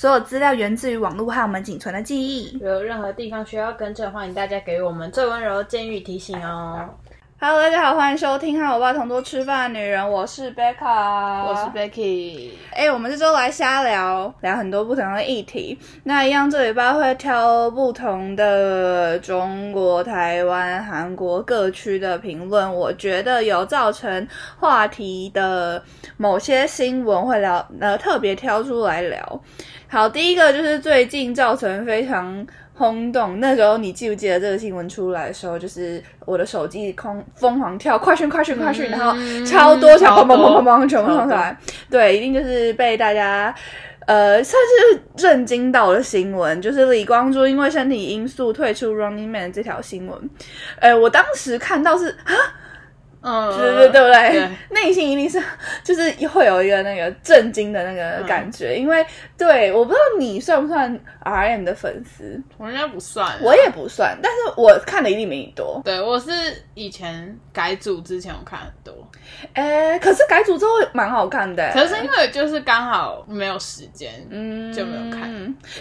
所有资料源自于网络和我们仅存的记忆。有任何地方需要更正，欢迎大家给我们最温柔的建议提醒哦。Hello，大家好，欢迎收听和我爸同桌吃饭的女人，我是 Becca，我是 Becky，哎、我们这周来瞎聊，聊很多不同的议题。那一样，这礼拜会挑不同的中国、台湾、韩国各区的评论，我觉得有造成话题的某些新闻会聊，呃，特别挑出来聊。好，第一个就是最近造成非常轰动，那时候你记不记得这个新闻出来的时候，就是我的手机空疯狂跳快讯快讯快讯，然后超多条砰砰砰砰砰全部冲出来，对，一定就是被大家。呃，算是震惊到的新闻，就是李光洙因为身体因素退出 Running Man 这条新闻。呃，我当时看到是啊，嗯，对对对不对对？内心一定是就是会有一个那个震惊的那个感觉，因为对，我不知道你算不算 RM 的粉丝，我应该不算，我也不算，但是我看的一定比你多。对，我是以前改组之前我看很多，哎，可是改组之后蛮好看的，可是因为就是刚好没有时间，嗯就没有看。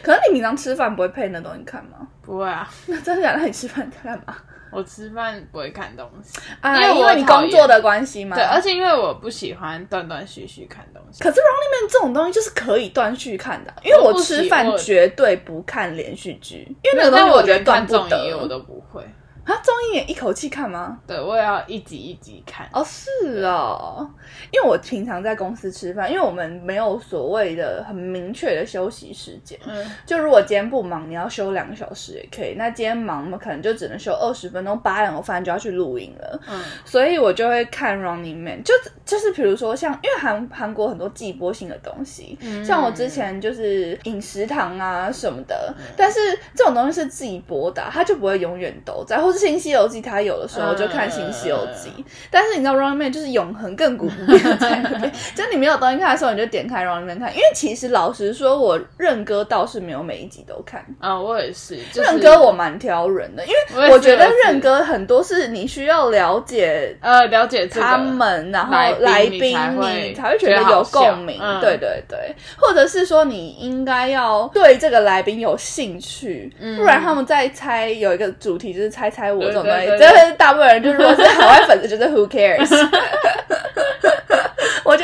可是你平常吃饭不会配那东西看吗？不会啊，那真的假的？你吃饭在干嘛？我吃饭不会看东西，啊，因为我因为你工作的关系嘛。对，而且因为我不喜欢断断续续看东西，可是 Running Man 这种东西就是可以断续看的，因为我吃饭绝对不看连续剧，因为那个东西我觉得断不得。我都不会，啊，综艺也一口气看吗？对我也要一集一集看。哦，是哦，因为我平常在公司吃饭，因为我们没有所谓的很明确的休息时间。嗯，就如果今天不忙，你要休两个小时也可以。那今天忙，我们可能就只能休二十分钟，八点我饭就要去录音了。嗯，所以我就会看 Running Man，就就是比如说像，因为韩韩国很多季播性的东西，嗯像我之前就是饮食堂啊什么的，但是这种东西是自己播的啊、它就不会永远都在，或是新西游记它有的时候就看新西游记，但是你知道 Running Man 就是永恒亘古不变的在那边，就你没有东西看的时候，你就点开 Running Man 看，因为其实老实说，我认哥倒是没有每一集都看。啊，我也是，就是任歌我蛮挑人的，因为我觉得我也是任歌很多是你需要了解呃了解他们，然后来宾你才会觉得有共鸣。对对对，或者是说你应该要对这个来宾有兴趣，不然他们在猜有一个主题就是猜猜我这种东西，对对对这是大部分人就是如果是海外粉丝就是 Who cares。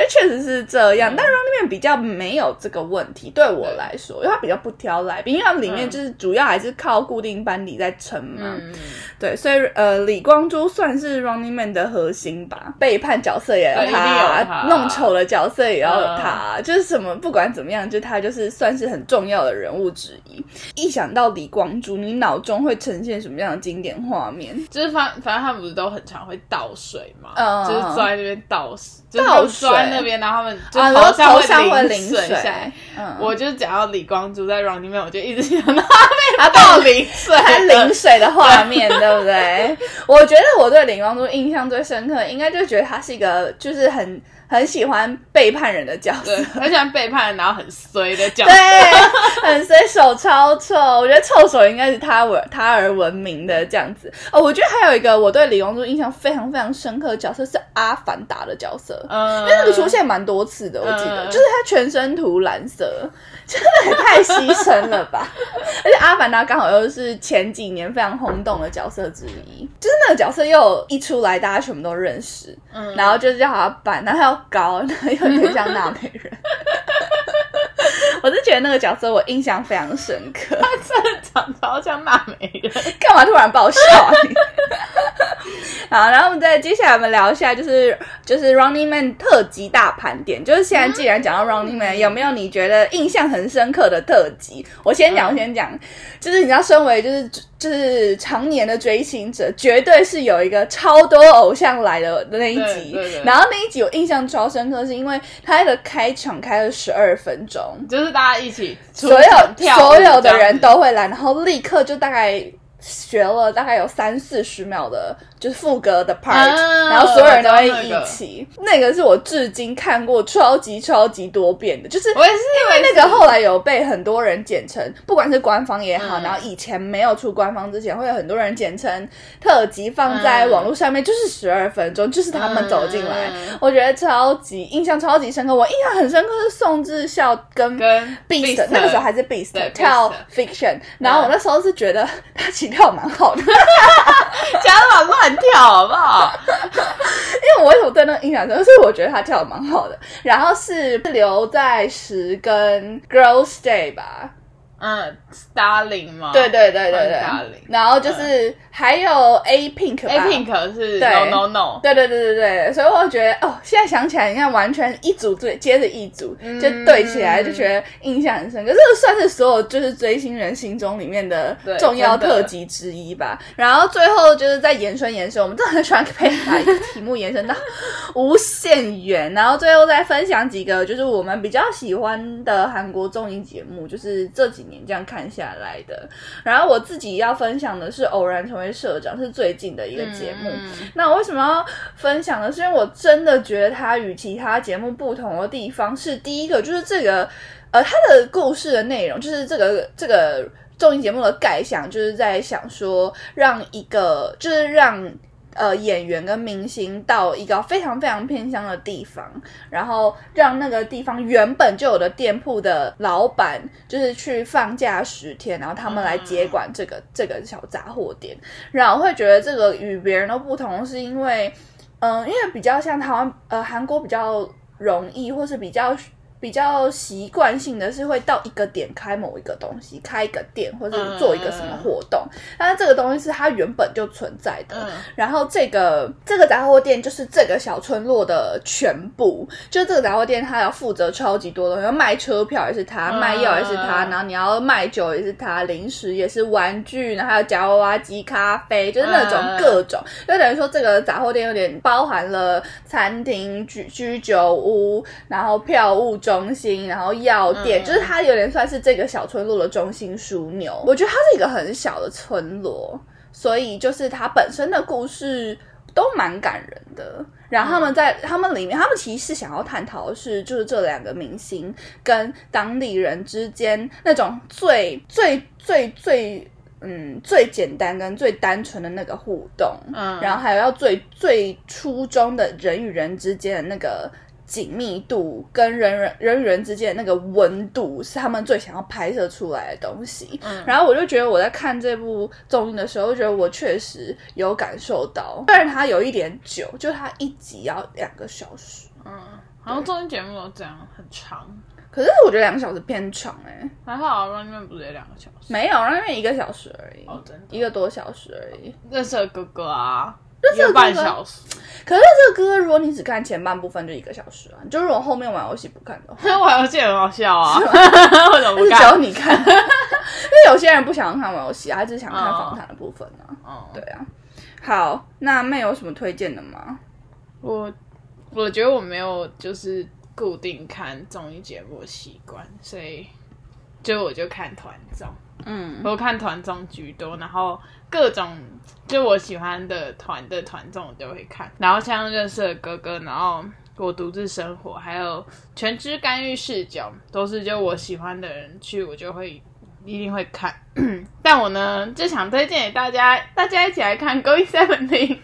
确实是这样，但 Running Man 比较没有这个问题，对我来说，因为他比较不挑来宾，因为它里面就是主要还是靠固定班底在撑嘛。嗯，对，所以呃，李光洙算是 Running Man 的核心吧，背叛角色也要他，弄丑的角色也要有他，就是什么不管怎么样，就他就是算是很重要的人物之一。一想到李光洙，你脑中会呈现什么样的经典画面？就是反反正他们不是都很常会倒水嘛，嗯就是坐在那边倒水，倒水那边，然后他们就头头上会会淋水下来。嗯，我就讲到李光洙在 Running Man，我就一直想到他倒淋水，他淋水的画面，对不对？我觉得我对李光洙印象最深刻，应该就觉得他是一个就是很很喜欢背叛人的角色，，很喜欢背叛，然后很衰的角色。对，很衰手超臭，我觉得臭手应该是他而他而闻名的这样子。哦，我觉得还有一个我对李光洙印象非常非常深刻的角色是阿凡达的角色。嗯，因为那个出现蛮多次的，我记得，嗯就是他全身涂蓝色，真的也太牺牲了吧！而且阿凡达刚好又是前几年非常轰动的角色之一，就是那个角色又一出来，大家全部都认识，嗯然后就叫他扮，然后他又高，然后又很像娜美人。我是觉得那个角色我印象非常深刻，他真的长超像娜美人。干嘛突然爆笑？好，然后我们再接下来我们聊一下，就是就是 Running Man 特辑大盘点。就是现在既然讲到 Running Man，、有没有你觉得印象很深刻的特辑？我先讲，我先讲，就是你知道，身为就是就是常年的追星者，绝对是有一个超多偶像来的那一集。对对对然后那一集我印象超深刻，是因为它的开场开了十二分钟，就是大家一起所有所有的人都会来，然后立刻就大概学了大概有三四十秒的，就是副歌的 part，、啊然后所有人都会一起。那个。是我至今看过超级超级多遍的，就是我也是，因因为那个后来有被很多人剪成，不管是官方也好，嗯。然后以前没有出官方之前，会有很多人剪成特辑放在网络上面，就是十二分钟，就是他们走进来，嗯。我觉得超级印象超级深刻。我印象很深刻是宋智孝跟跟 Beast，Beast。那个时候还是 Beast 对跳 Beast Fiction，然后我那时候是觉得他起跳蛮好的，讲的蛮乱跳，好不好？因为我为什么对那个印象深刻？是我觉得他跳的蛮好的。然后是留在十跟 Girls Day 吧，嗯，Starling 吗？对对对对对。换 Darling，然后就是还有 A Pink，A Pink 是对。No No No，对对对对对，所以我觉得哦，现在想起来，你看完全一组对接着一组，嗯就对起来，就觉得印象很深。刻。这个算是所有就是追星人心中里面的重要特辑之一吧。然后最后就是再延伸延伸，我们真的很喜欢可以把一个题目延伸到 无限远，然后最后再分享几个就是我们比较喜欢的韩国综艺节目，就是这几年这样看下来的。然后我自己要分享的是《偶然成为社长》，是最近的一个节目。嗯那我为什么要分享呢？是因为我真的觉得它与其他节目不同的地方是，第一个就是这个，呃，它的故事的内容，就是这个这个综艺节目的概想，就是在想说，让一个就是让。呃，演员跟明星到一个非常非常偏乡的地方，然后让那个地方原本就有的店铺的老板，就是去放假十天，然后他们来接管这个、这个小杂货店。然后会觉得这个与别人都不同，是因为，嗯、因为比较像台湾呃韩国比较容易，或是比较比较习惯性的是会到一个点开某一个东西，开一个店或者做一个什么活动，但是这个东西是它原本就存在的。嗯。然后这个这个杂货店就是这个小村落的全部，就这个杂货店它要负责超级多东西，卖车票也是他，嗯卖药也是他，然后你要卖酒也是它，零食也是玩具，然后还有夹娃娃机、咖啡，就是那种嗯。各种，就等于说这个杂货店有点包含了餐厅、居居酒屋，然后票务中心，然后药店，嗯就是它有点算是这个小村落的中心枢纽。我觉得它是一个很小的村落。所以就是它本身的故事都蛮感人的。然后他们在、他们里面，他们其实是想要探讨的是，就是这两个明星跟当地人之间那种最最最最嗯最简单跟最单纯的那个互动，嗯然后还有要最最初衷的人与人之间的那个。紧密度跟人人人与人之间的那个温度，是他们最想要拍摄出来的东西。嗯然后我就觉得我在看这部综艺的时候，就觉得我确实有感受到，虽然它有一点久，就它一集要两个小时，嗯，好像综艺节目都这样，很长。可是我觉得两个小时偏长哎、还好啊，Running Man 不是也两个小时？没有，因为一个小时而已，哦，真的。一个多小时而已。认识的哥哥啊，一个半小时。可是这个歌，如果你只看前半部分，就一个小时啊。就是我后面玩游戏不看的话，玩游戏很好笑啊，为什么不但是只有看？你看，因为有些人不想看玩游戏啊，他只想看哦访谈的部分啊。哦，对啊，好，那妹有什么推荐的吗？我我觉得我没有就是固定看综艺节目的习惯，所以就我就看团综，嗯我看团综居多，然后各种就我喜欢的团的团综我都会看，然后像认识的哥哥，然后我独自生活，还有全知干预视角，都是就我喜欢的人去，我就会一定会看。但我呢就想推荐给大家，大家一起来看《Going Seventeen》。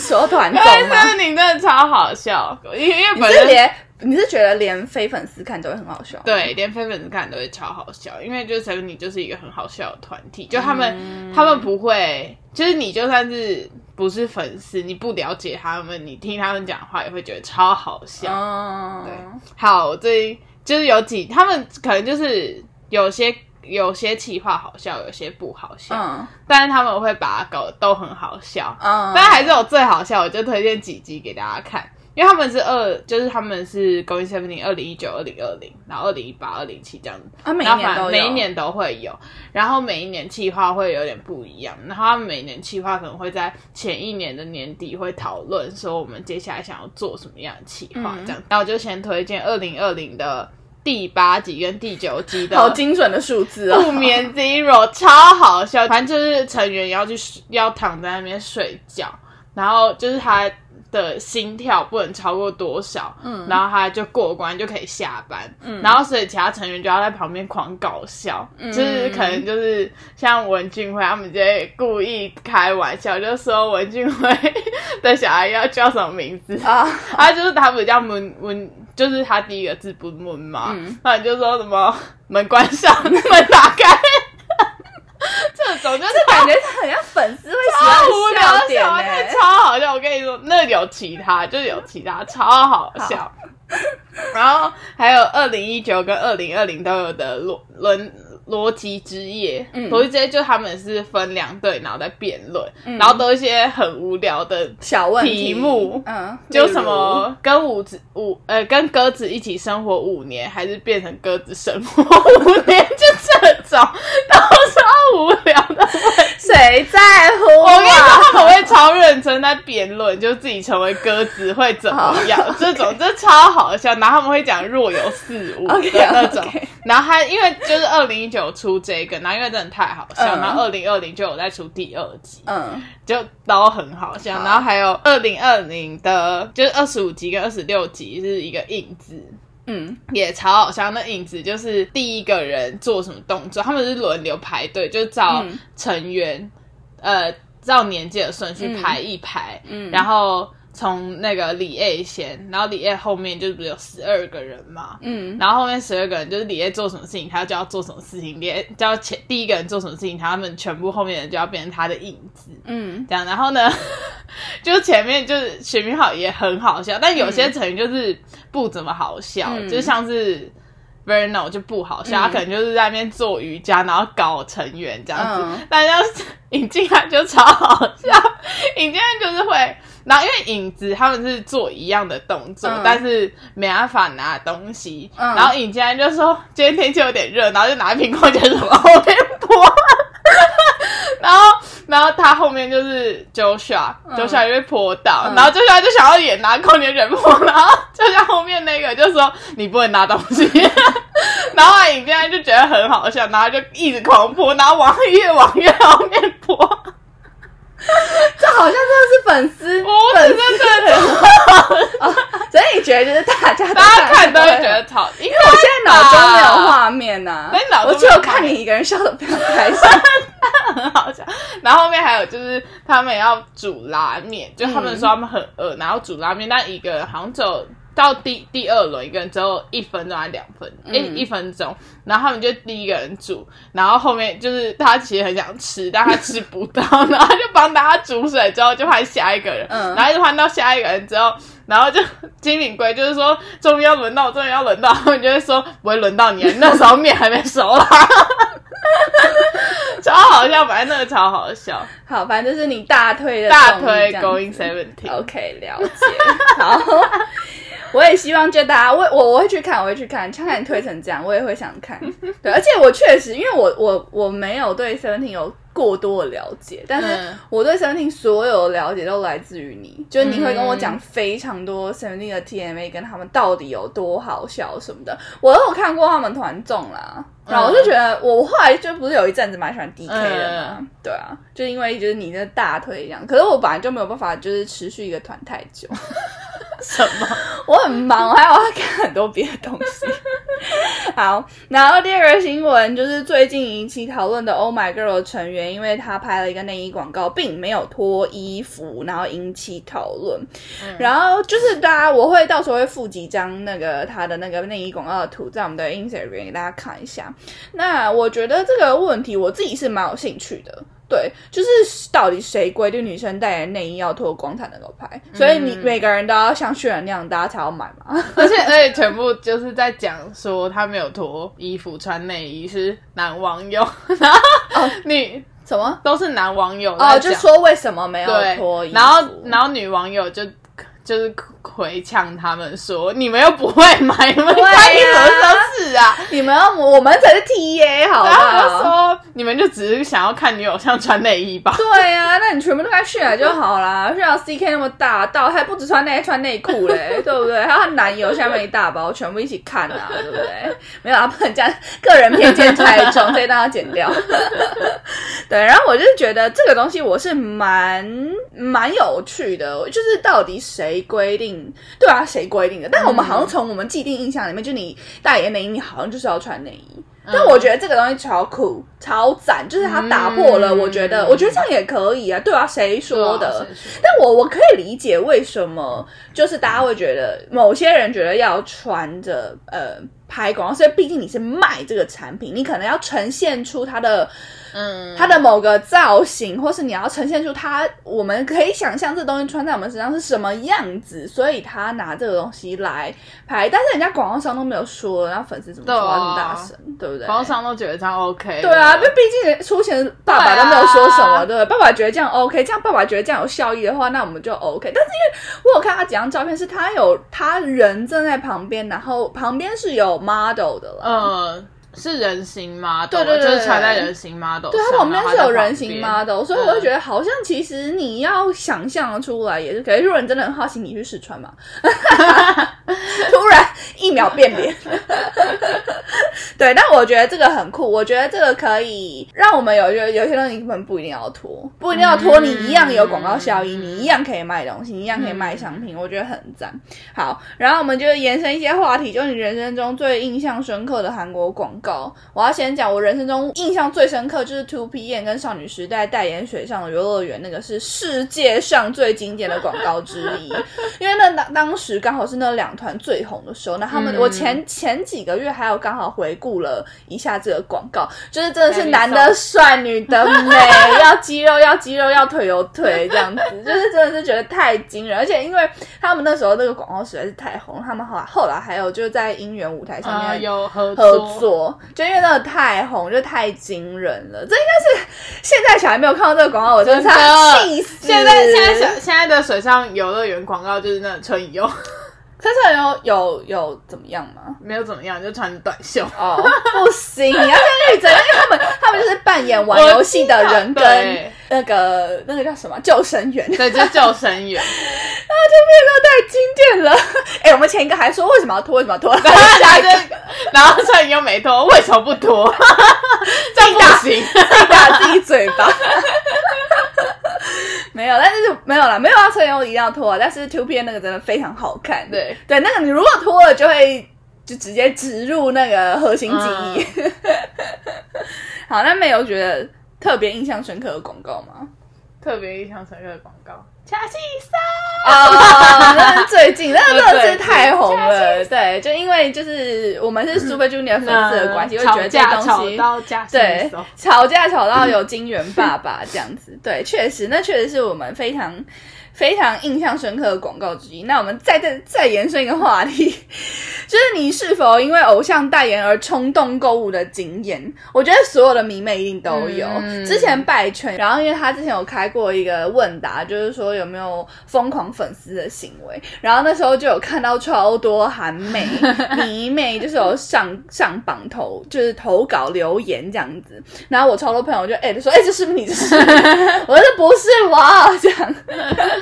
说团综 Going？Seventeen 真的超好笑，因为因为你本身连你是觉得连非粉丝看都会很好笑？，对，连非粉丝看都会超好笑，因为就是 Seventeen 就是一个很好笑的团体，就他们、他们不会，就是你就算是不是粉丝，你不了解他们，你听他们讲话也会觉得超好笑。嗯，对好，这就是有几，他们可能就是有些有些企划好笑，有些不好笑，嗯但是他们会把它搞得都很好笑。嗯，但还是有最好笑，我就推荐几集给大家看，因为他们是二，就是他们是 Going Seventeen 二零一九、二零二零，然后二零一八、二零七这样。子，啊，每一年每一年都会有，然后每一年计划会有点不一样，然后他们每年计划可能会在前一年的年底会讨论说我们接下来想要做什么样的计划嗯。这样，然后我就先推荐二零二零的。第八集跟第九集的好精准的数字哦。不眠 Zero 超好笑，反正就是成员要去要躺在那边睡觉，然后就是他的心跳不能超过多少，嗯，然后他就过关就可以下班，嗯，然后所以其他成员就要在旁边狂搞笑，就是可能就是像文俊辉他们就会故意开玩笑，就说文俊辉的小孩要叫什么名字。啊，他就是他不是叫文文，就是他第一个字不文嘛，那你就说什么门关上，门打开。这种就是感觉很像粉丝会喜欢超无聊的点欸超好笑。我跟你说，那有其他，就是有其他，超好笑。然后还有二零一九跟二零二零都有的逻轮逻辑之夜，逻辑之夜就他们是分两队，然后在辩论，然后都一些很无聊的小问题题目嗯，就什么跟五子五呃跟鸽子一起生活五年，还是变成鸽子生活五年，就这种，然后超无聊的问题。谁在乎啊？我跟你说，他们会超认真在辩论，就自己成为鸽子会怎么样，这种这超好笑。然后他们会讲若有似无的那种然后他因为就是二零一九出这个，然后因为真的太好笑，嗯然后二零二零就有在出第二集，嗯就都很好笑。好然后还有二零二零的，就是二十五集跟二十六集是一个影子。嗯。也超好笑，那影子就是第一个人做什么动作，他们是轮流排队，就照嗯。成员，呃，照年纪的顺序排一排，嗯。然后从那个李 A 先，然后李 A 后面就不是有十二个人嘛，嗯。然后后面十二个人就是李 A 做什么事情，他就要做什么事情，李 A 就要前第一个人做什么事情，他们全部后面的人就要变成他的影子，嗯。这样，然后呢，就前面就是选明好也很好笑，但有些成员就是不怎么好笑，嗯。就像是 Verno 就不好笑，嗯。他可能就是在那边做瑜伽，然后搞成员这样子，嗯。但要是引进来就超好笑，引进来就是会。然后因为影子他们是做一样的动作，嗯。但是没办法拿东西。嗯。然后尹静安就说今天天气有点热，然后就拿瓶矿泉水往后面泼。然后，然后他后面就是 Joshua，Joshua、就被泼到，嗯。然后 Joshua 就想要也拿矿泉水泼，然后就像后面那个就说你不能拿东西，然后影片就觉得很好笑，然后就一直狂泼，然后往越往越后面泼，这好像真的是粉丝，我真的真的很，所以你觉得就是大家大家看都会觉得吵，因为我现在脑中没有画面呐、在脑中我只有看你一个人笑的非常开心。很好笑。然后后面还有就是他们要煮拉面，就他们说他们很饿，然后煮拉面，但一个人好像只有到第第二轮，一个人只有一分钟还是两分，一、嗯一分钟。然后他们就第一个人煮，然后后面就是他其实很想吃，但他吃不到，然后他就帮大家煮水，之后就换下一个人，嗯然后就换到下一个人之后。然后就金敏圭就是说，终于要轮到我，终于要轮到，他们就会说不会轮到你，那时候面还没熟啦，超好笑，反正那个超好笑。好，反正就是你大推的大推 Going Seventeen，OK，了解。好，我也希望就大家，我我我会去看，我会去看。看看你推成这样，我也会想看。对，而且我确实，因为我我我没有对 Seventeen 有过多的了解，但是嗯我对 Seventeen 所有的了解都来自于你，就是你会跟我讲非常多 Seventeen 的 TMA 跟他们到底有多好笑什么的，我都有看过他们团综啦。然后我就觉得，我后来就不是有一阵子蛮喜欢 DK 的嘛，对啊，就因为就是你的大腿这样，可是我本来就没有办法就是持续一个团太久，什么？我很忙，我还要看很多别的东西。好，然后第二个新闻就是最近引起讨论的 Oh My Girl 的成员，因为他拍了一个内衣广告，并没有脱衣服，然后引起讨论。然后就是大家，我会到时候会附几张那个他的那个内衣广告的图在我们的 Instagram 给大家看一下。那我觉得这个问题我自己是蛮有兴趣的。对，就是到底谁规定女生代言内衣要脱光才能够拍？所以你每个人都要像渲染那样，大家才要买嘛。而且而且全部就是在讲说他没有脱衣服穿内衣是男网友，然后女什么？都是男网友哦，就说为什么没有脱衣服？然后然后女网友就就是回呛他们说：“你们又不会买，你们关你什么事啊？”你们要我们才是 TA 好不然后他就？说：“你们就只是想要看女偶像穿内衣吧对啊，那你全部都该炫来就好啦。炫到 CK 那么大，到还不止穿内穿内裤嘞，对不对？还有她男友下面一大包，全部一起看啊，对不对？没有啊，不能这样，个人偏见太重，这一段要剪掉。对，然后我就是觉得这个东西我是蛮蛮有趣的，就是到底谁规定？对啊，谁规定的？但我们好像从我们既定印象里面，就你代言内衣，你好像就是要穿内衣。但我觉得这个东西超酷、超赞，就是它打破了。嗯我觉得，我觉得这样也可以啊。对啊，谁？”说的？但我我可以理解为什么，就是大家会觉得某些人觉得要穿着呃拍广告，所以毕竟你是卖这个产品，你可能要呈现出它的嗯，它的某个造型，或是你要呈现出它，我们可以想象这东西穿在我们身上是什么样子，所以他拿这个东西来拍，但是人家广告商都没有说，然后粉丝怎么说话这么大声，对不对？广告商都觉得这样 OK。对啊，因为毕竟出钱爸爸都没有说什么，对不对？爸爸觉得这样 OK，这样爸爸觉得这样有效益的话，那我们就 OK。但是因为我有看他几张照片，是他有他人站在旁边，然后旁边是有 model 的了，呃，是人形 model，对对对就是穿在人形 model 对，它旁边是有人形 model，所以我就觉得好像其实你要想象的出来也是可以。如果你真的很好奇，你去试穿嘛，突然一秒变脸。对，但我觉得这个很酷，我觉得这个可以让我们有有有些东西根本不一定要拖，不一定要拖，你一样有广告效益，你一样可以卖东西，你一样可以卖商品，我觉得很赞。好，然后我们就延伸一些话题，就是你人生中最印象深刻的韩国广告。我要先讲，我人生中印象最深刻就是 Two PM 跟少女时代代言水上的游乐园，那个是世界上最经典的广告之一。因为那当当时刚好是那两团最红的时候，那他们、嗯我前前几个月还有刚好回顾了一下这个广告，就是真的是男的帅，女的美，要肌肉要肌肉，要腿有腿这样子，就是真的是觉得太惊人，而且因为他们那时候那个广告实在是太红，他们后来后来还有就是在音源舞台上面、呃有合合作，就因为那个太红，就太惊人了。这应该是现在小孩没有看到这个广告，我真的气死。现在现在小现在的水上游乐园广告就是那个春游，可是有有有怎么样吗？没有怎么样，就穿短袖。哦，不行，你要先认真，因为他们他们就是扮演玩游戏的人跟对那个那个叫什么救生员，对，就是救生员，啊，这片都太经典了。哎、我们前一个还说为什么要脱，为什么要脱，然后下一个然后穿又没脱，为什么不脱？这样不行。自己打自己嘴巴。没有，但是没有啦，没有要车油一定要脱啊。但是 Two P 那个真的非常好看，对对，那个你如果脱了，就会就直接植入那个核心记忆。好，那没有觉得特别印象深刻的广告吗？特别印象深刻的广告，恰西莎。哦，那是最近，那个真的是太红了。对，就因为就是我们是 Super Junior 粉丝的关系，会觉得这东西对手，吵架吵到有金元爸爸这样子，对，确实，那确实是我们非常非常印象深刻的广告之一。那我们再再再延伸一个话题，就是你是否因为偶像代言而冲动购物的经验？我觉得所有的迷妹一定都有。嗯之前拜圈，然后因为他之前有开过一个问答，就是说有没有疯狂粉丝的行为，然后那时候就有看到超多韩妹 迷妹，就是有上上榜投，就是投稿留言这样子，然后我超多朋友就哎、就说哎、这是不是你？这是 我说不是我这样。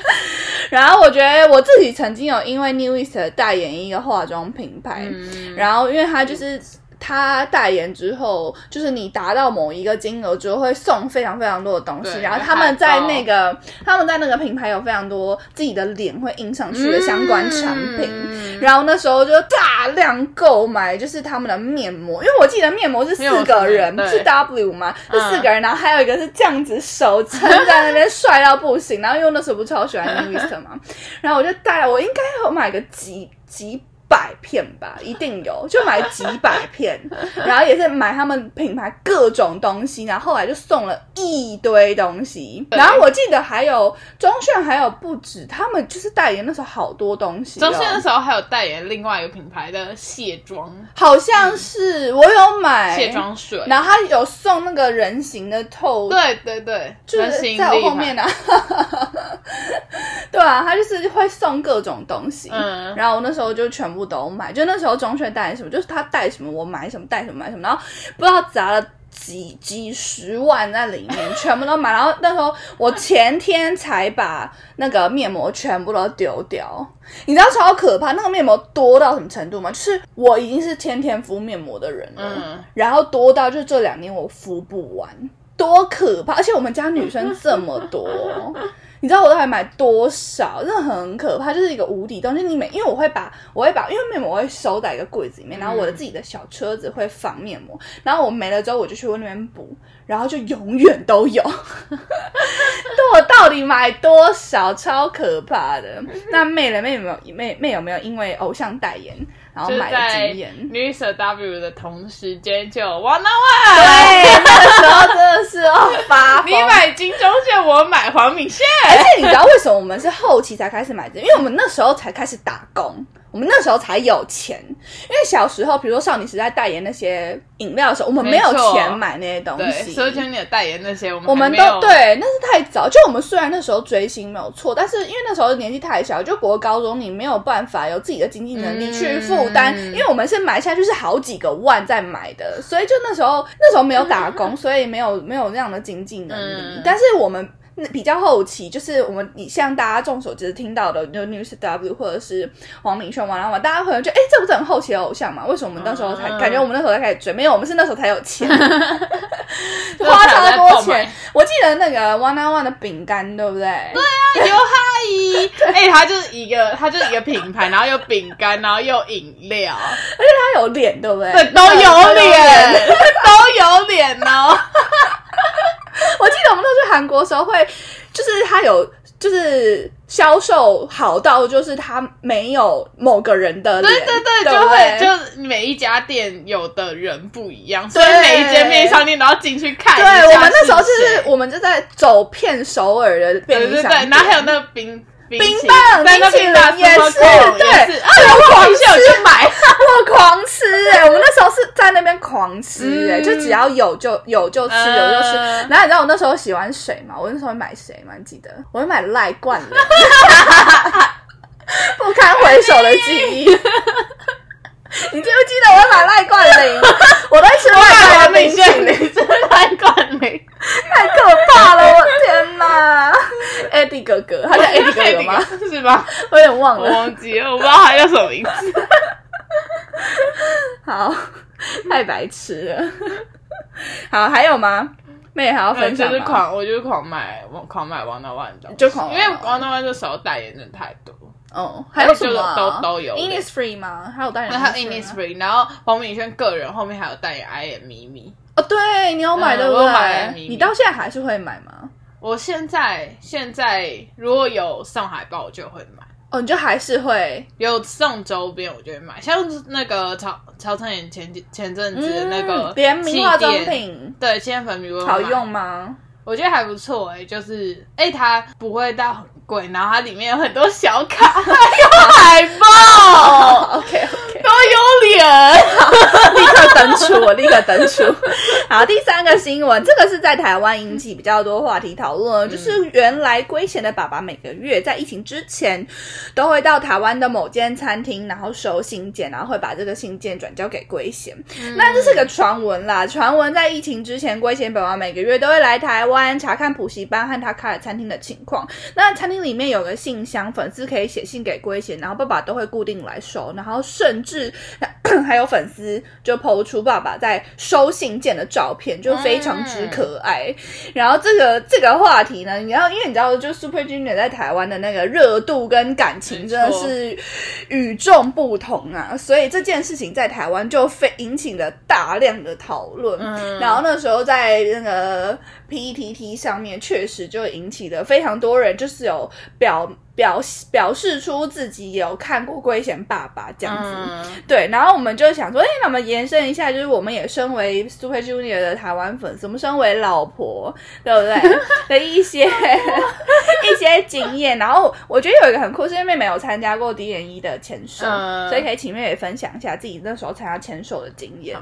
然后我觉得我自己曾经有因为 New East 代言一个化妆品牌，嗯，然后因为他就是。他代言之后，就是你达到某一个金额之后，会送非常非常多的东西。然后他们在那个他们在那个品牌有非常多自己的脸会印上去的相关产品。嗯然后那时候就大量购买，就是他们的面膜，因为我记得面膜是四个人，对是 W 嘛，是嗯四个人，然后还有一个是这样子手撑在那边帅到不行，然后因为那时候不是超喜欢嘛，然后我就带了，我应该有买个几几。百片吧，一定有，就买几百片，然后也是买他们品牌各种东西，然后后来就送了一堆东西，然后我记得还有中炫还有不止，他们就是代言那时候好多东西、哦，中炫的时候还有代言另外一个品牌的卸妆。好像是我有买。卸，妆水，然后他有送那个人形的透，对对对，就是在我后面呢、啊。对，啊，他就是会送各种东西，嗯。然后我那时候就全部都买，就那时候中学带什么，就是他带什么我买什么，带什么买什么，然后不知道砸了。几几十万在里面，全部都买。然后那时候我前天才把那个面膜全部都丢掉，你知道超可怕，那个面膜多到什么程度吗？就是我已经是天天敷面膜的人了，嗯然后多到就是这两年我敷不完，多可怕！而且我们家女生这么多，你知道我都还买多少？真的很可怕，就是一个无底洞。就是你每因为我会把我会把因为面膜我会收在一个柜子里面，然后我的自己的小车子会放面膜，然后我没了之后我就去那边补，然后就永远都有。对我到底买多少？超可怕的。那妹了妹有没有妹妹有没有因为偶像代言然后就是买的在经验？女舍 W 的同时间就有 One on One，对，那个时候真的是哦发疯你买金钟线，我买黄敏宪，而且你知道为什么我们是后期才开始买的？因为我们那时候才开始打工，我们那时候才有钱。因为小时候，比如说少女时代代言那些饮料的时候，我们没有钱买那些东对，西。所以你的代言那些，我们都对，那是太早。就我们虽然那时候追星没有错，但是因为那时候年纪太小，就国高中你没有办法有自己的经济能力嗯去负担，因为我们是买下就是好几个万在买的，所以就那时候那时候没有打工，所以没有没有那样的经济能力。嗯但是我们。比较后期，就是我们你像大家众所周知听到的，就 News W 或者是黄敏炫、王浪王，大家可能觉得，哎、这不是很后期的偶像嘛？为什么我们那时候才、嗯感觉我们那时候才开始追？没有，我们是那时候才有钱，花超多钱。我记得那个 One on One 的饼干，对不对？对啊，有哈伊，哎、他就是一个，他就是一个品牌，然后有饼干，然后又饮料，而且他有脸，对不对？对，都有脸，都有脸哦。我记得我们那时候去韩国的时候会，就是他有。就是销售好到，就是他没有某个人的脸，对对对，对就会就每一家店有的人不一样，所以每一间面商店都要进去看对我们那时候就是我们就在走遍首尔的便对对对，然后还有那个冰冰棒冰淇淋也是对啊，我狂吃买，我狂吃哎、我们那时候是在那边狂吃哎、嗯就只要有就有就吃，有就吃。嗯然后你知道我那时候喜欢谁吗？我那时候会买谁吗？你记得？我会买赖冠霖，不堪回首的记忆。你记不记得我会买赖冠霖？我都会吃赖冠霖你是赖冠霖，太可怕了！我天哪！Eddie 哥哥，他叫 Eddie 哥哥吗？是吧？我有点忘了我了。忘记了，我不知道他叫什么名字。好，太白痴了。好，还有吗？妹还要分享吗？就是狂，我就是狂买，狂买王大万的，就狂因为王大万这时候代言人的太多。哦，还有什么、啊？都都有 Innisfree 吗？还有代言那还有 Innisfree 然后黄敏轩个人后面还有代言 I am 咪咪。哦，对你有买嗯对不对？我有买咪咪你到现在还是会买吗？我现在现在如果有上海报，我就会买；哦，你就还是会有送周边，我就会买。像那个曹曹承衍前前阵子那个嗯联名化妆，品对，气垫粉笔我好用，吗？我觉得还不错哎、就是哎、它不会到很贵，然后它里面有很多小卡，还 有海报，，OK 有脸。立刻登出，我立刻登出。好，第三个新闻，这个是在台湾引起比较多话题讨论，就是原来龟贤的爸爸每个月在疫情之前都会到台湾的某间餐厅，然后收信件，然后会把这个信件转交给龟贤。那这是个传闻啦，传闻在疫情之前，龟贤爸爸每个月都会来台湾查看补习班和他开的餐厅的情况。那餐厅里面有个信箱，粉丝可以写信给龟贤，然后爸爸都会固定来收，然后甚至 还有粉丝就抛出爸爸在收信件的照片，就非常之可爱。然后这个这个话题呢，你要因为你知道，就 Super Junior 在台湾的那个热度跟感情真的是与众不同啊，所以这件事情在台湾就非引起了大量的讨论。嗯然后那时候在那个 PTT 上面，确实就引起了非常多人，就是有表表表示出自己有看过《龟贤爸爸》这样子。嗯，对，然后我们就想说，哎，那我们延伸一下，就是我们也身为 Super Junior 的台湾粉丝，我们身为老婆，对不对？的一些 一些经验。然后我觉得有一个很酷，是因为妹妹有参加过 D N E 的签售，嗯所以可以请妹妹分享一下自己那时候参加签售的经验。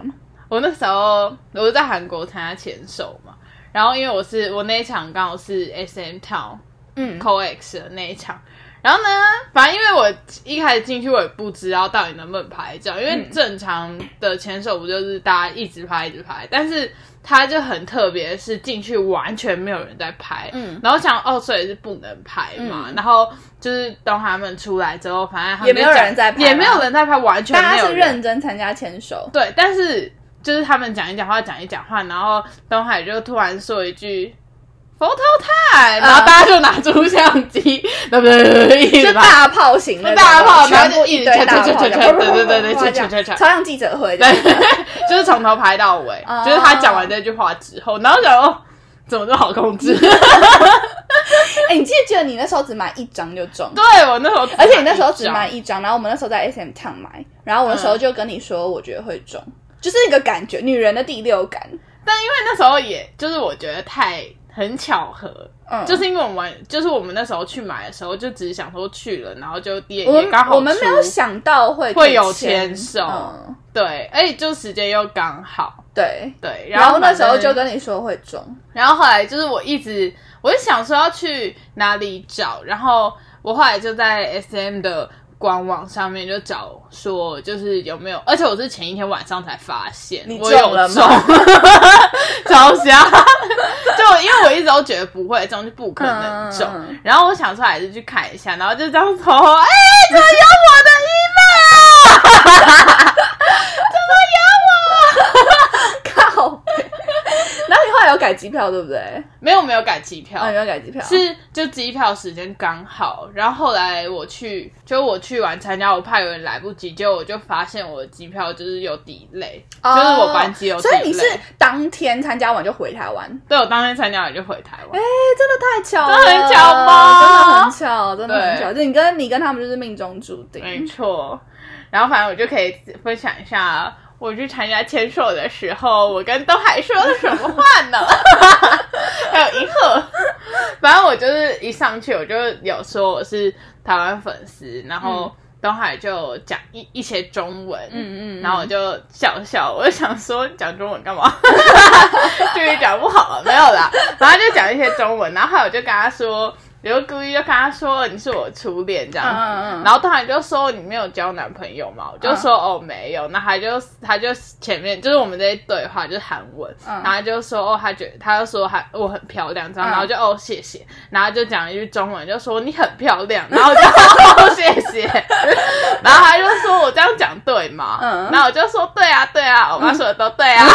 我那时候我是在韩国参加前手嘛，然后因为我是我那一场刚好是 SM Town 嗯。COEX 的那一场，然后呢，反正因为我一开始进去，我也不知道到底能不能拍照，因为嗯。正常的牵手不就是大家一直拍一直拍，但是他就很特别，是进去完全没有人在拍，嗯。然后想哦，所以是不能拍嘛，嗯。然后就是等他们出来之后，反正也没有人在拍也没有人在拍，完全大没有人。家是认真参加牵手，对，但是就是他们讲一讲话，讲一讲话，然后东海就突然说一句。佛头太，然后大家就拿出相机，对不对？一直拍就大炮型的，大炮然全后就一直部一堆大炮敲敲敲这样，对对对对这样敲敲敲超像记者会对，就是从头拍到尾，哦就是他讲完这句话之后，然后想哦，怎么这么好控制？哎，你记不记得你那时候只买一张就中？对我那时候，而且你那时候只买一一张，然后我们那时候在 SM Town 买，然后我那时候就跟你说，我觉得会中，就是一个感觉，女人的第六感。但因为那时候也就是我觉得太很巧合，嗯，就是因为我们就是我们那时候去买的时候，就只是想说去了，然后就也我们也刚好我们没有想到会会有牵牵手嗯，对，而且就时间又刚好，对。对，然后那时候就跟你说会中，然后后来就是我一直我就想说要去哪里找，然后我后来就在 S M 的官网上面就找说就是有没有，而且我是前一天晚上才发现你我有中了吗？中，超瞎，就因为我一直都觉得不会中，就不可能中，然后我想说还是去看一下，然后就这样投，哎，怎么有我的 email？靠北！然后你后来有改机票对不对？没有没有改机票，啊，没有改机票？是就机票时间刚好，然后后来我去，就我去完参加，我怕有人来不及，结果我就发现我的机票就是有 delay，、哦就是我班机有 delay，所以你是当天参加完就回台湾？对我当天参加完就回台湾，哎、真的太巧了，真的很巧吗真的很巧，真的很巧。就你跟你跟他们就是命中注定。没错。然后反正我就可以分享一下我去参加签售的时候，我跟东海说了什么话呢？还有银赫，反正我就是一上去我就有说我是台湾粉丝，然后东海就讲一一些中文，嗯嗯嗯然后我就笑笑，我就想说讲中文干嘛？就是讲不好了，没有啦，然后就讲一些中文，然后我就跟他说。我就故意就跟他说你是我初恋这样子，嗯嗯嗯。然后东海就说你没有交男朋友嘛，我就说、哦没有，那他就他就前面就是我们这些对话就是韩文，嗯。然后他就说哦他觉得他就说还我很漂亮这样，嗯。然后就哦谢谢，然后就讲一句中文就说你很漂亮，然后我就哦谢谢，然后他就说我这样讲对吗？嗯。然后我就说对啊对啊，我妈说的都对啊。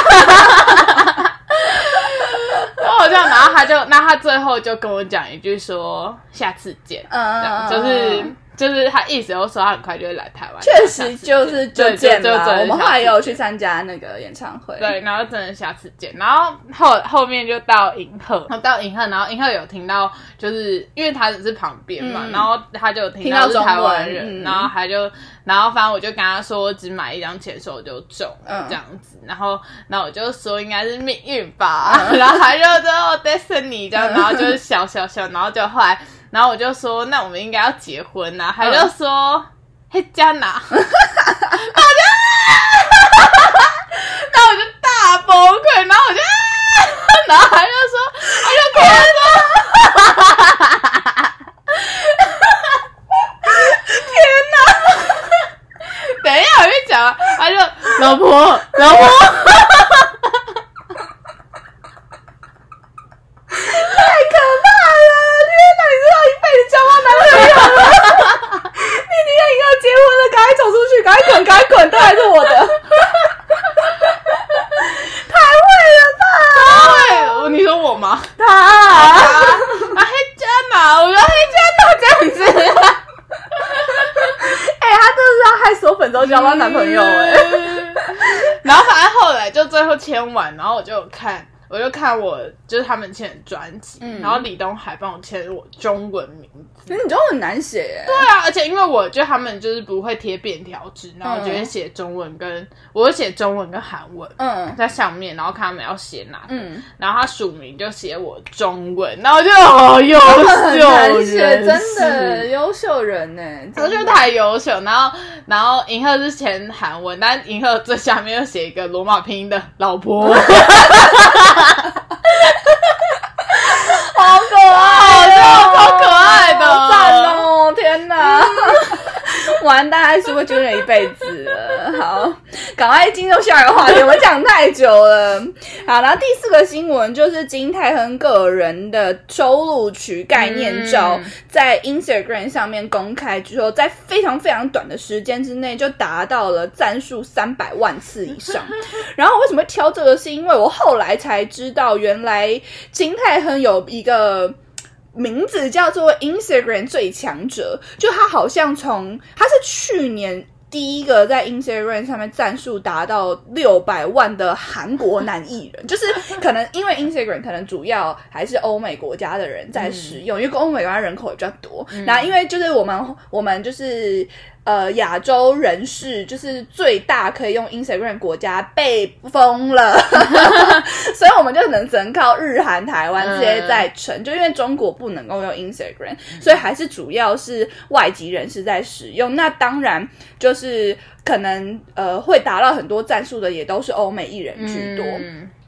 然后我这样，然后他就，那他最后就跟我讲一句说下次见，嗯，就是就是他一直都说他很快就会来台湾，确实就是就见了。我们后来也有去参加那个演唱会。对，然后真的下次见，然后后后面就到银赫，到银赫，然后银赫有听到，就是因为他只是旁边嘛，嗯。然后他就听听到是台湾人，嗯。然后他就，然后反正我就跟他说，我只买一张签手就中了、嗯这样子，然后然后我就说应该是命运吧，然后他就说哦 Destiny 这样，然后就是笑笑笑，然后就后来，然后我就说那我们应该要结婚呐、他就说。嘿，加拿，然后我就，然后我就大崩溃，然后我就，然后他就说，他就跟我说，等一下我就讲啊，他就老婆，老婆，太可怕了！天哪，你是要一辈子交不到男朋友了？你宁愿要结婚了，赶快走出去，赶快滚，赶快滚，都还是我的。太会了吧！对，你说我吗？他，啊，黑加拿，我说黑加拿这样子。哎、他真的是要害所有粉都交不到男朋友哎、然后反正后来就最后签完，然后我就看，我就看我就是他们签的专辑，嗯。然后李东海帮我签我中文名字。可是你中文很难写耶。对啊，而且因为我觉得他们就是不会贴便条纸，然后我就会写中文跟、我会写中文跟韩文嗯在上面，然后看他们要写哪个，嗯，然后他署名就写我中文，然后就哦优秀 真的优秀人呢。我觉得太优秀，然后然后银赫是签韩文，但银赫最下面又写一个罗马拼音的老婆，好可爱哦，超可爱的好赞哦！天完蛋，还是会追了一辈子了。好，赶快进入下一个话题，我们讲太久了。好，然后第四个新闻就是金泰亨个人的收录曲概念照在 Instagram 上面公开之后，在非常非常短的时间之内就达到了赞数三百万次以上。然后为什么挑这个？是因为我后来才知道，原来金泰亨有一个。名字叫做 Instagram 最强者，就他好像从他是去年第一个在 Instagram 上面赞数达到六百万的韩国男艺人，就是可能因为 Instagram 可能主要还是欧美国家的人在使用，因为欧美国家人口也比较多，然后因为就是我们我们就是。呃，亚洲人士就是最大可以用 Instagram 国家被封了，所以我们就能只能靠日韩台湾这些在撑。就因为中国不能够用 Instagram，所以还是主要是外籍人士在使用。那当然就是可能呃会达到很多战术的，也都是欧美艺人居多。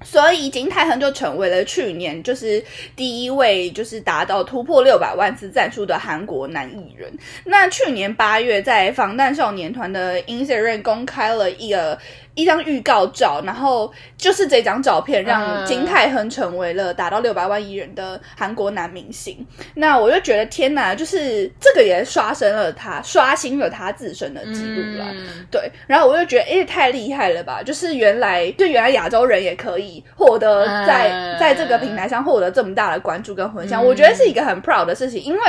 所以金泰亨就成为了去年就是第一位就是达到突破六百万次赞数的韩国男艺人。那去年八月在防弹少年团的 Instagram 公开了一个。一张预告照，然后就是这张照片让金泰亨成为了达到六百万亿人的韩国男明星。那我就觉得天哪，就是这个也刷新了他，刷新了他自身的记录了。对，然后我就觉得哎，太厉害了吧！就是原来，就原来亚洲人也可以获得在在这个平台上获得这么大的关注跟回响，我觉得是一个很 proud 的事情。因为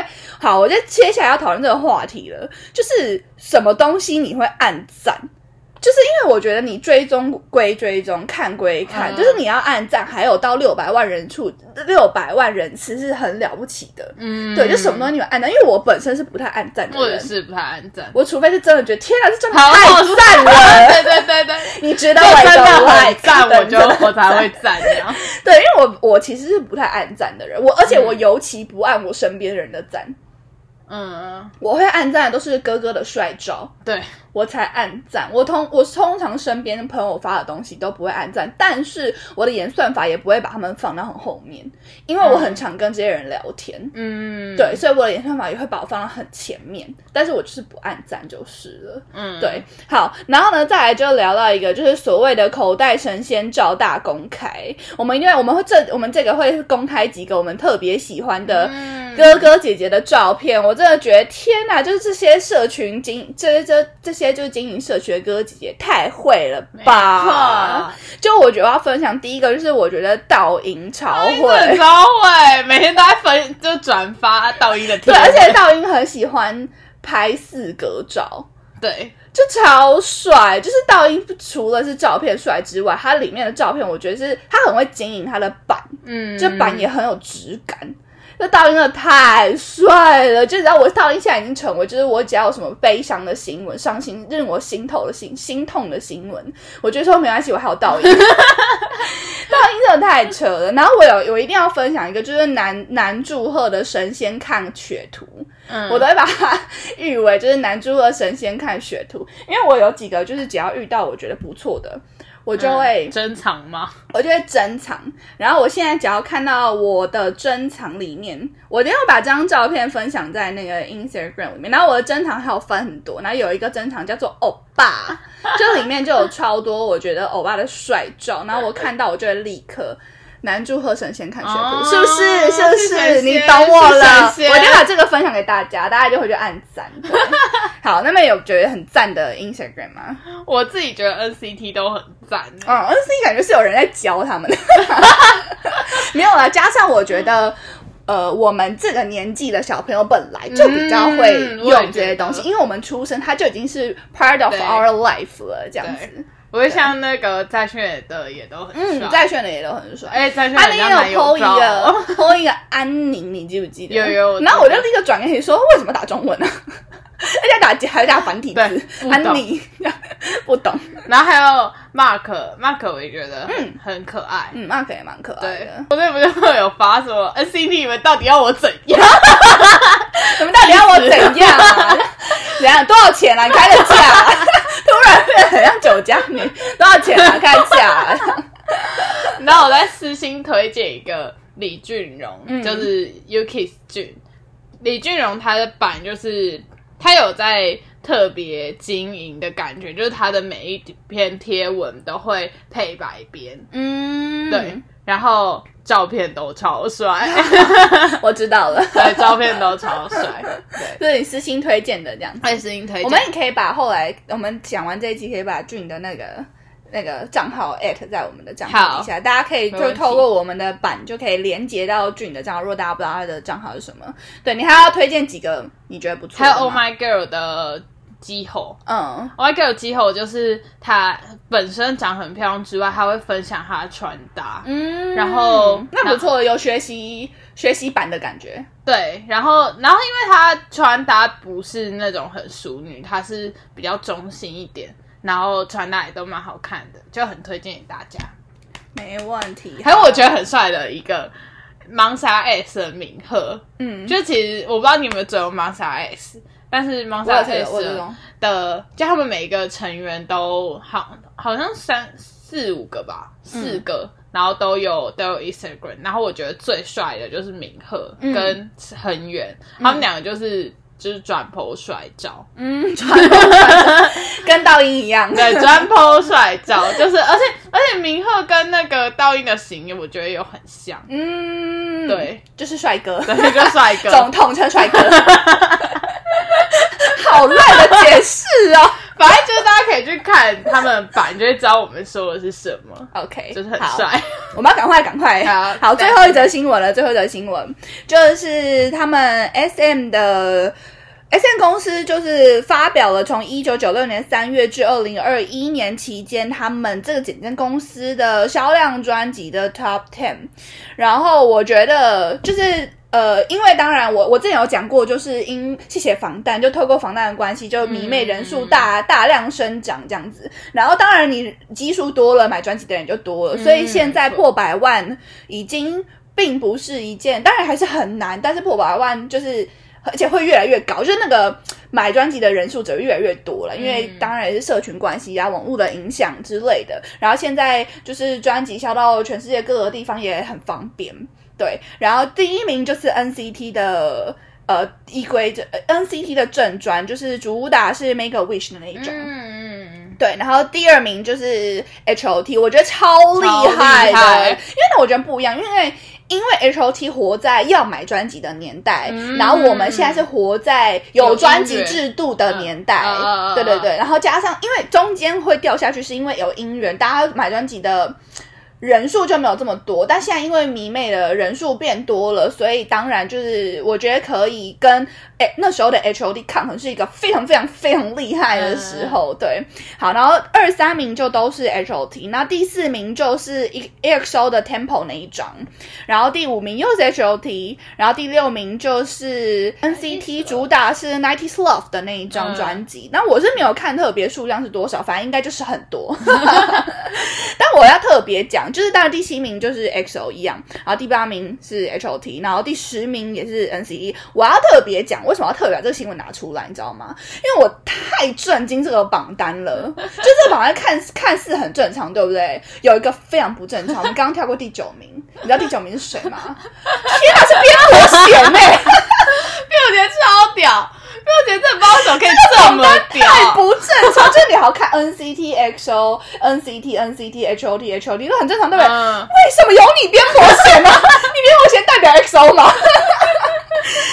好，我就接下来要讨论这个话题了，就是什么东西你会暗赞？就是因为我觉得你追踪归追踪，看归看，就是你要按赞，还有到六百万人处六百万人次是很了不起的。嗯，对，就什么东西你们按赞，因为我本身是不太按赞的人，我也是不太按赞。我除非是真的觉得天啊，这真的太赞了，对对对对，你觉得我真的很赞，我就 我才会赞。对，因为我我其实是不太按赞的人，我而且我尤其不按我身边人的赞。嗯，我会按赞的都是哥哥的帅照。对。我才按赞，我通我通常身边的朋友发的东西都不会按赞，但是我的演算法也不会把他们放到很后面，因为我很常跟这些人聊天，嗯，对，所以我的演算法也会把我放到很前面，但是我就是不按赞就是了，嗯，对，好，然后呢，再来就聊到一个就是所谓的口袋神仙照大公开，我们因为我们会这我们这个会公开几个我们特别喜欢的哥哥姐姐的照片，我真的觉得天哪，就是这些社群经这这这些。就是经营社群哥哥姐姐太会了吧！就我觉得要分享第一个，就是我觉得倒音超会，超会，每天都在分就转发倒音的。对，而且倒音很喜欢拍四格照，对，就超帅。就是倒音除了是照片帅之外，它里面的照片我觉得是它很会经营它的版，嗯，这版也很有质感。这道音真的太帅了！就知道我道音现在已经成为，就是我只要有什么悲伤的新闻、伤心令我心头的心心痛的新闻，我觉得说没关系，我还有道音。道音真的太扯了。然后我有我一定要分享一个，就是男男祝贺的神仙看雪图，嗯，我都会把它誉为就是男祝贺神仙看雪图，因为我有几个就是只要遇到我觉得不错的。我就会珍藏吗？我就会珍藏。然后我现在只要看到我的珍藏里面，我一定要把这张照片分享在那个 Instagram 里面。然后我的珍藏还有分很多，然后有一个珍藏叫做欧巴，这里面就有超多我觉得欧巴的帅照。然后我看到我就会立刻。男主和神仙看雪图，是不是？是不是？你懂我了。我就把这个分享给大家，大家就会去按赞。好，那么有觉得很赞的 Instagram 吗？我自己觉得 NCT 都很赞。嗯，NCT 感觉是有人在教他们。没有啦，加上我觉得，呃，我们这个年纪的小朋友本来就比较会用这些东西，因为我们出生他就已经是 part of our life 了，这样子。不会像那个在线的也都很帅，在线的也都很帅。哎，在炫他那天有 PO 一个 PO 一个安宁，你记不记得？有有。然后我就立刻转给你说，为什么打中文呢？而且打还打繁体字，安妮 不懂。然后还有 Mark，Mark 我也觉得嗯很可爱，嗯 Mark 也蛮可爱的。我那不就有发什么 NCT 你们到底要我怎样？你们到底要我怎样？怎样？多少钱啊？你开个价？突然变得很像酒家女，多少钱啊？开价？然后我在私心推荐一个李俊荣，就是 UKIS 俊。李俊荣他的版就是他有在特别经营的感觉，就是他的每一篇贴文都会配白边，嗯，对，，然后照片都超帅，我知道了，对，照片都超帅，对，这是你私心推荐的这样子。对，私心推荐，我们也可以把后来我们讲完这一集，可以把俊的那个那个账号 at 在我们的账号底下，大家可以就透过我们的版就可以连接到俊的账号。如果大家不知道他的账号是什么，对你还要推荐几个你觉得不错还有？Oh My Girl 的鸡吼。嗯 Oh My Girl 鸡吼就是她本身长很漂亮之外，她会分享她的穿搭，嗯，然后那不错，有学习学习版的感觉。对，然后然后因为她穿搭不是那种很淑女，她是比较中性一点，然后穿搭也都蛮好看的，就很推荐给大家。没问题，还有我觉得很帅的一个芒莎 S 的名赫，嗯，就其实我不知道你有没有追过芒莎 S，但是芒莎我有这个 S 的，就他们每一个成员都好好像三四五个吧，四个。然后都有都有 Instagram，然后我觉得最帅的就是明赫嗯。跟恒源，他们两个就是就是转头帅照，嗯，传统传统跟倒音一样，对，专 po 帅照，就是而且而且明赫跟那个倒音的型，我觉得有很像，嗯，，对，就是帅哥，对，就帅哥，总统称帅哥，好烂的解释哦。反正就是大家可以去看他们的版，就会知道我们说的是什么，OK，就是很好帅。我们要赶快赶快，好好，最后一则新闻了，最后一则新闻就是他们 SM 的。S M 公司就是发表了从一九九六年三月至二零二一年期间，他们这个整间公司的销量专辑的 Top Ten。然后我觉得就是呃，因为当然我我之前有讲过，就是因谢谢防弹，就透过防弹的关系，就迷妹人数大、大量生长这样子。然后当然你基数多了，买专辑的人就多了，所以现在破百万已经并不是一件，当然还是很难，但是破百万就是。而且会越来越高，就是那个 买专辑的人数只会越来越多了，因为嗯当然也是社群关系啊、网络的影响之类的。然后现在就是专辑销到全世界各个地方也很方便，对。然后第一名就是 NCT 的呃依规这、呃 NCT 的正专，就是主打是 Make a Wish 的那一种，嗯嗯对，然后第二名就是 HOT，我觉得超厉害的，害。因为那我觉得不一样，因为因为 HOT 活在要买专辑的年代，嗯。然后我们现在是活在有专辑制度的年代，对对对，然后加上因为中间会掉下去，是因为有音源，大家买专辑的。人数就没有这么多，但现在因为迷妹的人数变多了，所以当然就是我觉得可以跟诶那时候的 HOD 抗衡是一个非常非常非常厉害的时候，对。好，然后二三名就都是 HOT，那第四名就是一 EXO 的 Temple 那一张，然后第五名又是 HOT，然后第六名就是 NCT 主打是 Nineties Love 的那一张专辑。那我是没有看特别数量是多少，反正应该就是很多。但我要特别讲，就是当然第七名就是 XO 一样，然后第八名是 HOT，然后第十名也是 NCE。我要特别讲，为什么要特别把这个新闻拿出来，你知道吗？因为我太震惊这个榜单了，就这个榜单看看似很正常，对不对？有一个非常不正常，我们刚刚跳过第九名，你知道第九名是谁吗？天哪，是边伯贤呢、六节超屌，我觉得这包手可以这么屌，太不正常。就是你还要看 NCT XO、NCT、NCT、HOT、HOT 都很正常，对不对？嗯，为什么有你边伯贤呢？你边伯贤代表 XO 吗？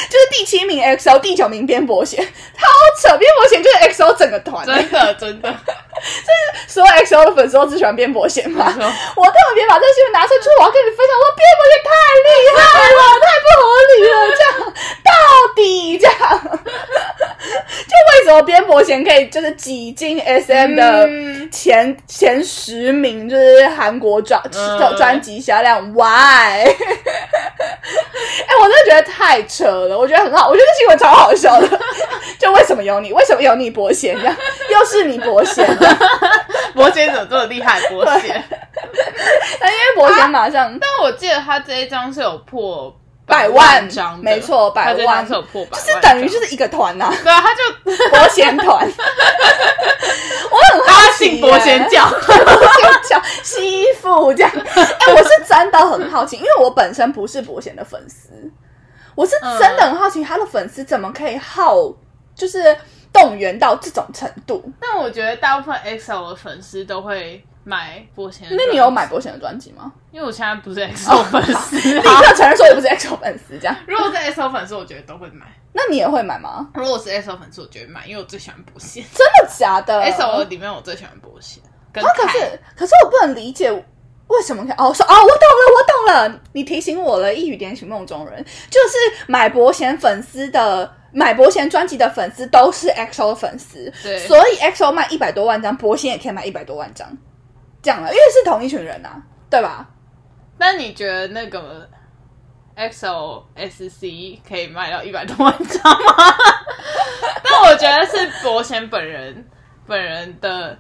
就是第七名 XO，第九名边伯贤，超扯！边伯贤就是 XO 整个团，真的真的，所有 XO 的粉丝都只喜欢边伯贤嘛。我特别把这个新闻拿出去，我要跟你分享，说边伯贤太厉害了，太不合理了，这样到底这样，就为什么边伯贤可以就是挤进 SM 的嗯前、前十名，就是韩国专嗯专辑销量，Why？哎、我真的觉得太扯了，我觉得很好，我觉得这新闻超好笑的，就为什么有你？为什么有你伯贤这样？又是你伯贤的，伯贤怎么这么厉害？伯贤，但因为伯贤马上。但我记得他这一张是有破百万万张的，没错百万是有破百万是，等于就是一个团呐、对啊，他就 伯贤团。我很好他奇耶，信伯贤教，伯贤教西服这样。哎、我是真的很好奇，因为我本身不是伯贤的粉丝，我是真的很好奇他的粉丝怎么可以好，就是动员到这种程度。但我觉得大部分 EXO 的粉丝都会买波贤。那你有买波贤的专辑吗？因为我现在不是 EXO 粉丝，立刻承认说我不是 EXO 粉丝，这样。如果是 EXO 粉丝，我觉得都会买。那你也会买吗？如果是 EXO 粉丝，我觉得买，因为我最喜欢波贤。真的假的？EXO 里面我最喜欢波贤。他，可是可是我不能理解为什么可以哦说哦，我懂了，我懂了，你提醒我了，一语点醒梦中人，就是买伯贤粉丝的买伯贤专辑的粉丝都是 XO 的粉丝，对，所以 XO 卖一百多万张，伯贤也可以卖一百多万张，这样了，因为是同一群人啊，对吧？那你觉得那个 XO SC 可以卖到一百多万张吗？但我觉得是伯贤本人本人的。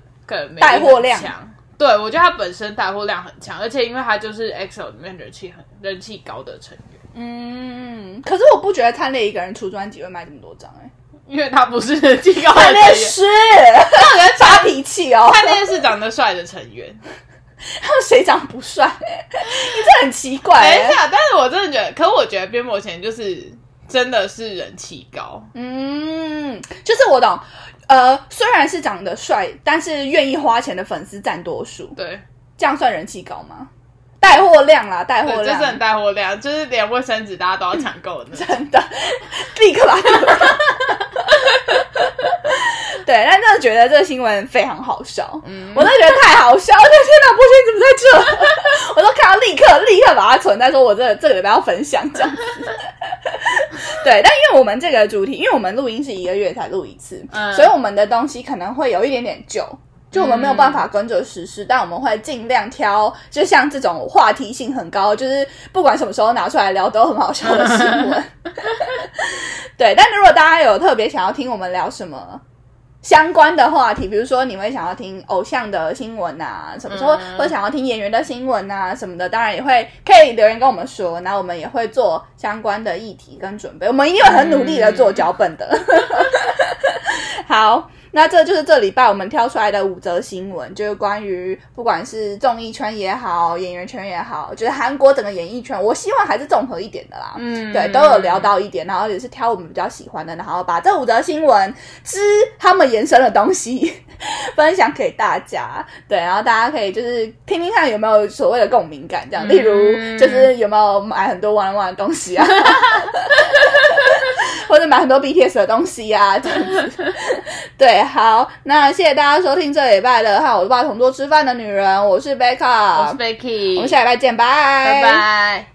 带货量强，对我觉得他本身带货量很强，而且因为他就是 EXO 里面人气很人气高的成员。嗯，可是我不觉得灿烈一个人出专辑会卖这么多张哎，因为他不是 人气高的成员，是 让人发脾气哦。灿烈是长得帅的成员，他们谁长不帅？你这很奇怪。等一下，但是我真的觉得，可是我觉得边伯贤就是真的是人气高。嗯，就是我懂。呃，虽然是长得帅，但是愿意花钱的粉丝占多数。对，这样算人气高吗？带货量啦，带货量，就是带货量，就是连卫生纸大家都要抢购的，真的，立刻把。对，但真的觉得这个新闻非常好笑，嗯，我都觉得太好笑，了。天哪，波心怎么在这？我都看到立刻立刻把它存在，说我这这个礼拜要分享这样子。对，但因为我们这个主题，因为我们录音是一个月才录一次，所以我们的东西可能会有一点点旧，就我们没有办法跟着实施，但我们会尽量挑，就像这种话题性很高，就是不管什么时候拿出来聊都很好笑的新闻。对，但如果大家有特别想要听我们聊什么？相关的话题，比如说你会想要听偶像的新闻啊，什么时候或者想要听演员的新闻啊什么的，当然也会可以留言跟我们说，然后我们也会做相关的议题跟准备，我们一定会很努力的做脚本的。好。那这就是这礼拜我们挑出来的五则新闻，就是关于不管是综艺圈也好，演员圈也好，就是韩国整个演艺圈，我希望还是综合一点的啦。嗯，对，都有聊到一点，然后也是挑我们比较喜欢的，然后把这五则新闻之他们延伸的东西 分享给大家。对，然后大家可以就是听听看有没有所谓的共鸣感，这样，例如就是有没有买很多玩玩的东西啊。或者买很多 BTS 的东西呀，这样子。对，好，那谢谢大家收听这礼拜的《和我爸同桌吃饭的女人》，我是贝卡，我是 Becky，我们下礼拜见，拜。拜拜。